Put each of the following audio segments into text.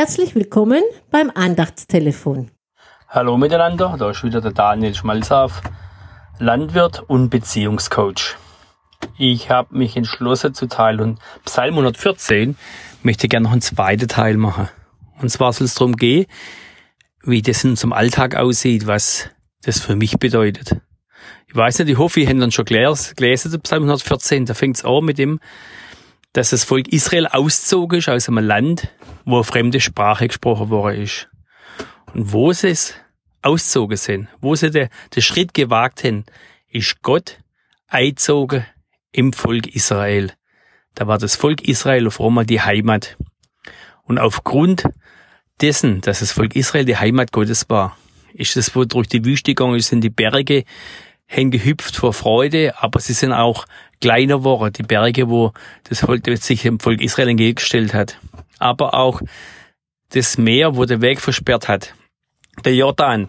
Herzlich willkommen beim Andachtstelefon. Hallo miteinander, da ist wieder der Daniel Schmalzauf, Landwirt und Beziehungscoach. Ich habe mich entschlossen zu Teil und Psalm 114 möchte gerne noch einen zweiten Teil machen. Und zwar soll es darum gehen, wie das in unserem Alltag aussieht, was das für mich bedeutet. Ich weiß nicht, ich hoffe, ihr habt dann schon gelesen, gelesen Psalm 114. Da fängt es an mit dem, dass das Volk Israel auszogen ist aus einem Land, wo eine fremde Sprache gesprochen worden ist. Und wo sie es auszogen sind, wo sie den, den Schritt gewagt haben, ist Gott eingezogen im Volk Israel. Da war das Volk Israel auf einmal die Heimat. Und aufgrund dessen, dass das Volk Israel die Heimat Gottes war, ist es, wo durch die Wüste gegangen sind die Berge hingehüpft vor Freude, aber sie sind auch kleiner geworden, die Berge, wo das Volk sich dem Volk Israel entgegengestellt hat. Aber auch das Meer, wo der Weg versperrt hat. Der Jordan,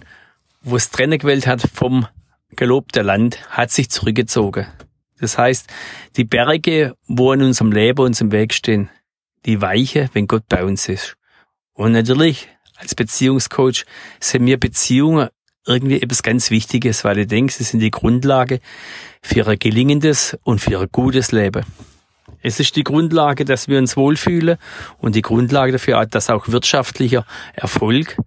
wo es trennen gewählt hat vom gelobten Land, hat sich zurückgezogen. Das heißt, die Berge, wo in unserem Leben uns im Weg stehen, die weiche, wenn Gott bei uns ist. Und natürlich, als Beziehungscoach, sind mir Beziehungen irgendwie etwas ganz Wichtiges, weil ich denke, sie sind die Grundlage für ein gelingendes und für ein gutes Leben. Es ist die Grundlage, dass wir uns wohlfühlen und die Grundlage dafür, dass auch wirtschaftlicher Erfolg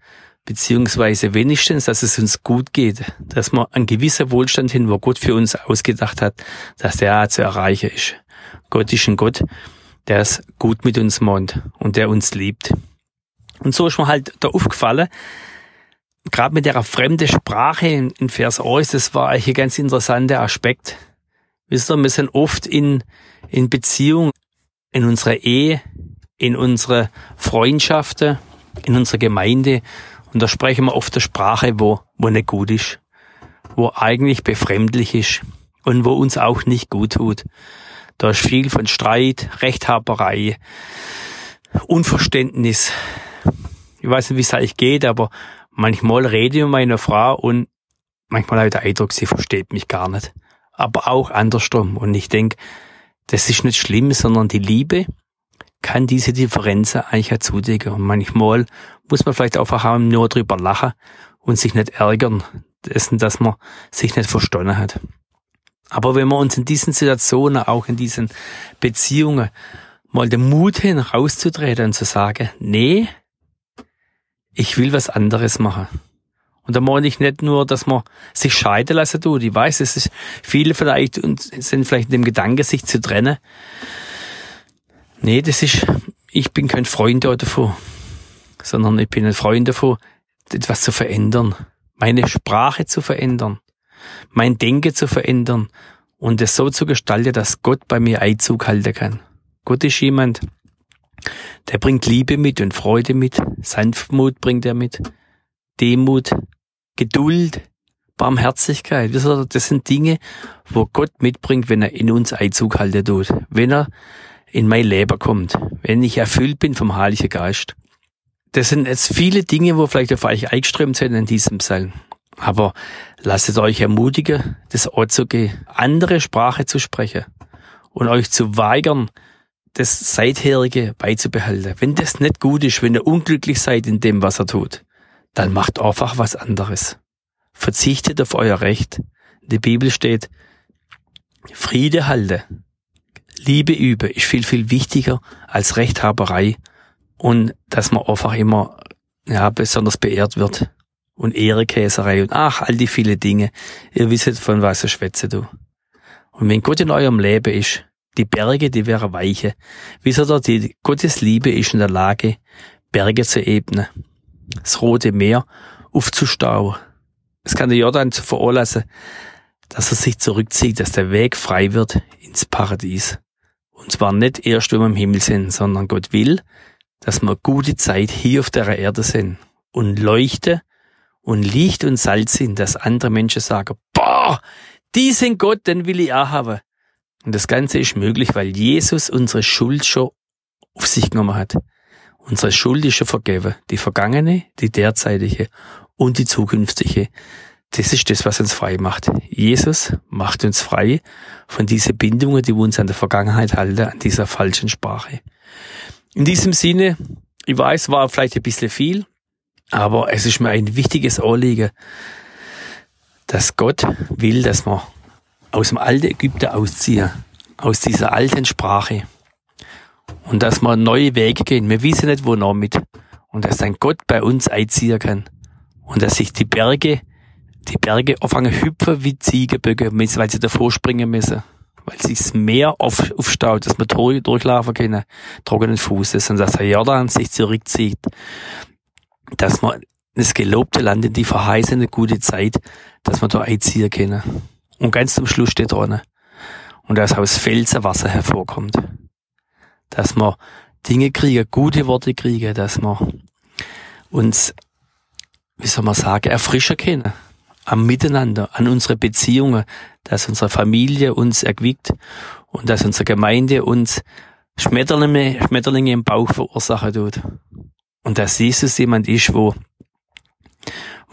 beziehungsweise wenigstens, dass es uns gut geht, dass wir einen gewissen Wohlstand hin, wo Gott für uns ausgedacht hat, dass der zu erreichen ist. Gott ist ein Gott, der es gut mit uns meint und der uns liebt. Und so ist mir halt da aufgefallen, gerade mit der fremden Sprache in, in Vers 1, das war eigentlich ein ganz interessanter Aspekt. Wisst ihr, wir sind oft in, in Beziehung, in unserer Ehe, in unserer Freundschaften, in unserer Gemeinde und da sprechen wir oft der Sprache, wo, wo nicht gut ist, wo eigentlich befremdlich ist und wo uns auch nicht gut tut. Da ist viel von Streit, Rechthaberei, Unverständnis. Ich weiß nicht, wie es eigentlich geht, aber manchmal rede ich mit meiner Frau und manchmal habe ich den Eindruck, sie versteht mich gar nicht. Aber auch andersrum. Und ich denke, das ist nicht schlimm, sondern die Liebe kann diese Differenzen eigentlich auch zudecken. Und manchmal muss man vielleicht einfach nur drüber lachen und sich nicht ärgern, dessen, dass man sich nicht verstanden hat. Aber wenn wir uns in diesen Situationen, auch in diesen Beziehungen, mal den Mut hin, rauszutreten und zu sagen, nee, ich will was anderes machen. Und da meine ich nicht nur, dass man sich scheiden lassen tut. Ich weiß, es ist viele vielleicht und sind vielleicht in dem Gedanken, sich zu trennen. Nee, das ist, ich bin kein Freund davon, sondern ich bin ein Freund davon, etwas zu verändern, meine Sprache zu verändern, mein Denken zu verändern und es so zu gestalten, dass Gott bei mir Einzug halten kann. Gott ist jemand, der bringt Liebe mit und Freude mit, Sanftmut bringt er mit, Demut, Geduld, Barmherzigkeit. Das sind Dinge, wo Gott mitbringt, wenn er in uns Einzug halten tut. Wenn er in mein Leben kommt, wenn ich erfüllt bin vom Heiligen Geist. Das sind jetzt viele Dinge, wo vielleicht auf euch eingeströmt sind in diesem Psalm. Aber lasst euch ermutigen, das Ort zu gehen, andere Sprache zu sprechen und euch zu weigern, das Seitherige beizubehalten. Wenn das nicht gut ist, wenn ihr unglücklich seid in dem, was er tut, dann macht einfach was anderes. Verzichtet auf euer Recht. In der Bibel steht, Friede halte, Liebe übe ist viel, viel wichtiger als Rechthaberei und dass man einfach immer ja, besonders beehrt wird. Und Ehrekäserei und ach, all die viele Dinge. Ihr wisst, von was ich schwätze, du. Und wenn Gott in eurem Leben ist, die Berge, die wären weiche. Wisst ihr, die Gottes Liebe ist in der Lage, Berge zu ebnen. Das Rote Meer aufzustauen. Es kann der Jordan zu veranlassen, dass er sich zurückzieht, dass der Weg frei wird ins Paradies. Und zwar nicht erst, wenn wir im Himmel sind, sondern Gott will, dass wir gute Zeit hier auf der Erde sind und leuchte und Licht und Salz sind, dass andere Menschen sagen, boah, die sind Gott, den will ich auch haben. Und das Ganze ist möglich, weil Jesus unsere Schuld schon auf sich genommen hat. Unsere Schuld ist schon vergeben. Die vergangene, die derzeitige und die zukünftige. Das ist das, was uns frei macht. Jesus macht uns frei von diesen Bindungen, die uns an der Vergangenheit halten, an dieser falschen Sprache. In diesem Sinne Ich weiß, war vielleicht ein bisschen viel, aber es ist mir ein wichtiges Anliegen, dass Gott will, dass wir aus dem alten Ägypten ausziehen, aus dieser alten Sprache. Und dass wir neue Wege gehen. Wir wissen nicht, wo noch mit. Und dass dann Gott bei uns einziehen kann. Und dass sich die Berge, die Berge anfangen hüpfen wie Ziegenböcke, weil sie davor springen müssen. Weil sich das Meer auf, aufstaut, dass wir durch, durchlaufen können, trockenen Fußes. Und dass der Jordan sich zurückzieht. Dass wir das gelobte Land in die verheißene gute Zeit, dass wir da einziehen können. Und ganz zum Schluss steht dran. Und dass aus Felsen Wasser hervorkommt. Dass wir Dinge kriegen, gute Worte kriegen, dass wir uns, wie soll man sagen, erfrischen können. Am Miteinander, an unsere Beziehungen, dass unsere Familie uns erquickt und dass unsere Gemeinde uns Schmetterlinge, Schmetterlinge im Bauch verursachen tut. Und dass Jesus jemand ist, wo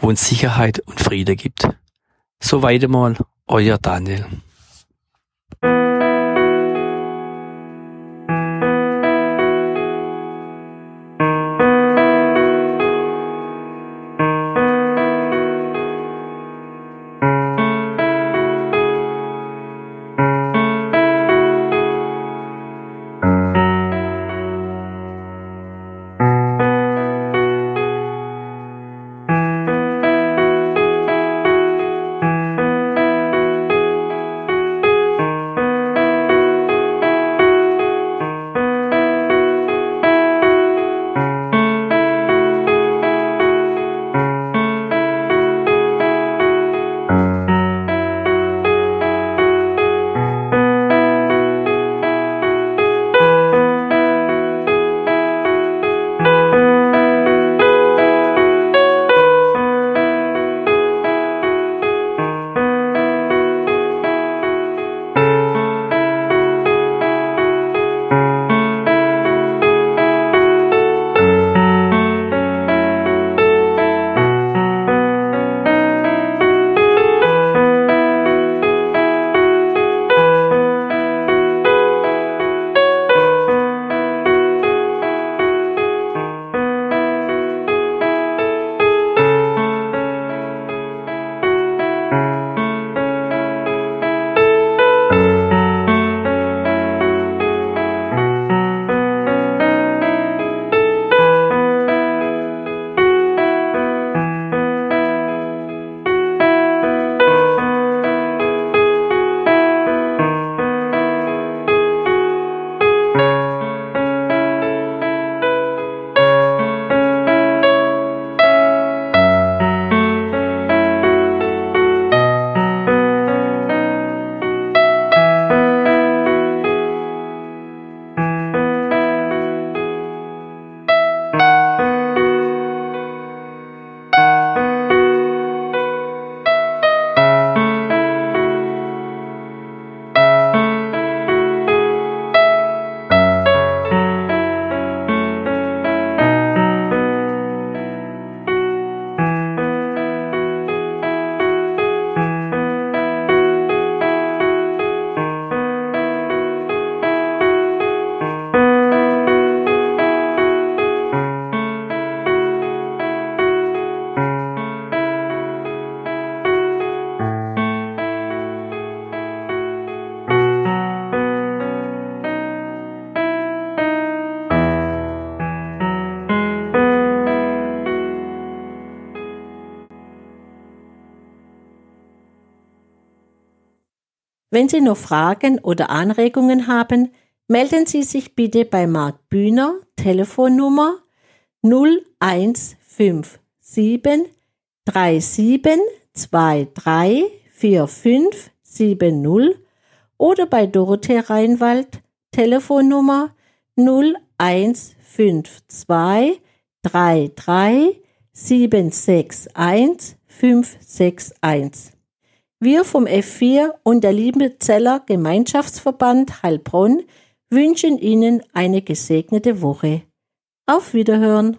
wo uns Sicherheit und Friede gibt. So weiter mal, euer Daniel. Wenn Sie noch Fragen oder Anregungen haben, melden Sie sich bitte bei Marc Bühner, Telefonnummer 0157 3723 4570 oder bei Dorothee Reinwald, Telefonnummer 0152 33 761 561. Wir vom F4 und der Liebezeller Gemeinschaftsverband Heilbronn wünschen Ihnen eine gesegnete Woche. Auf Wiederhören!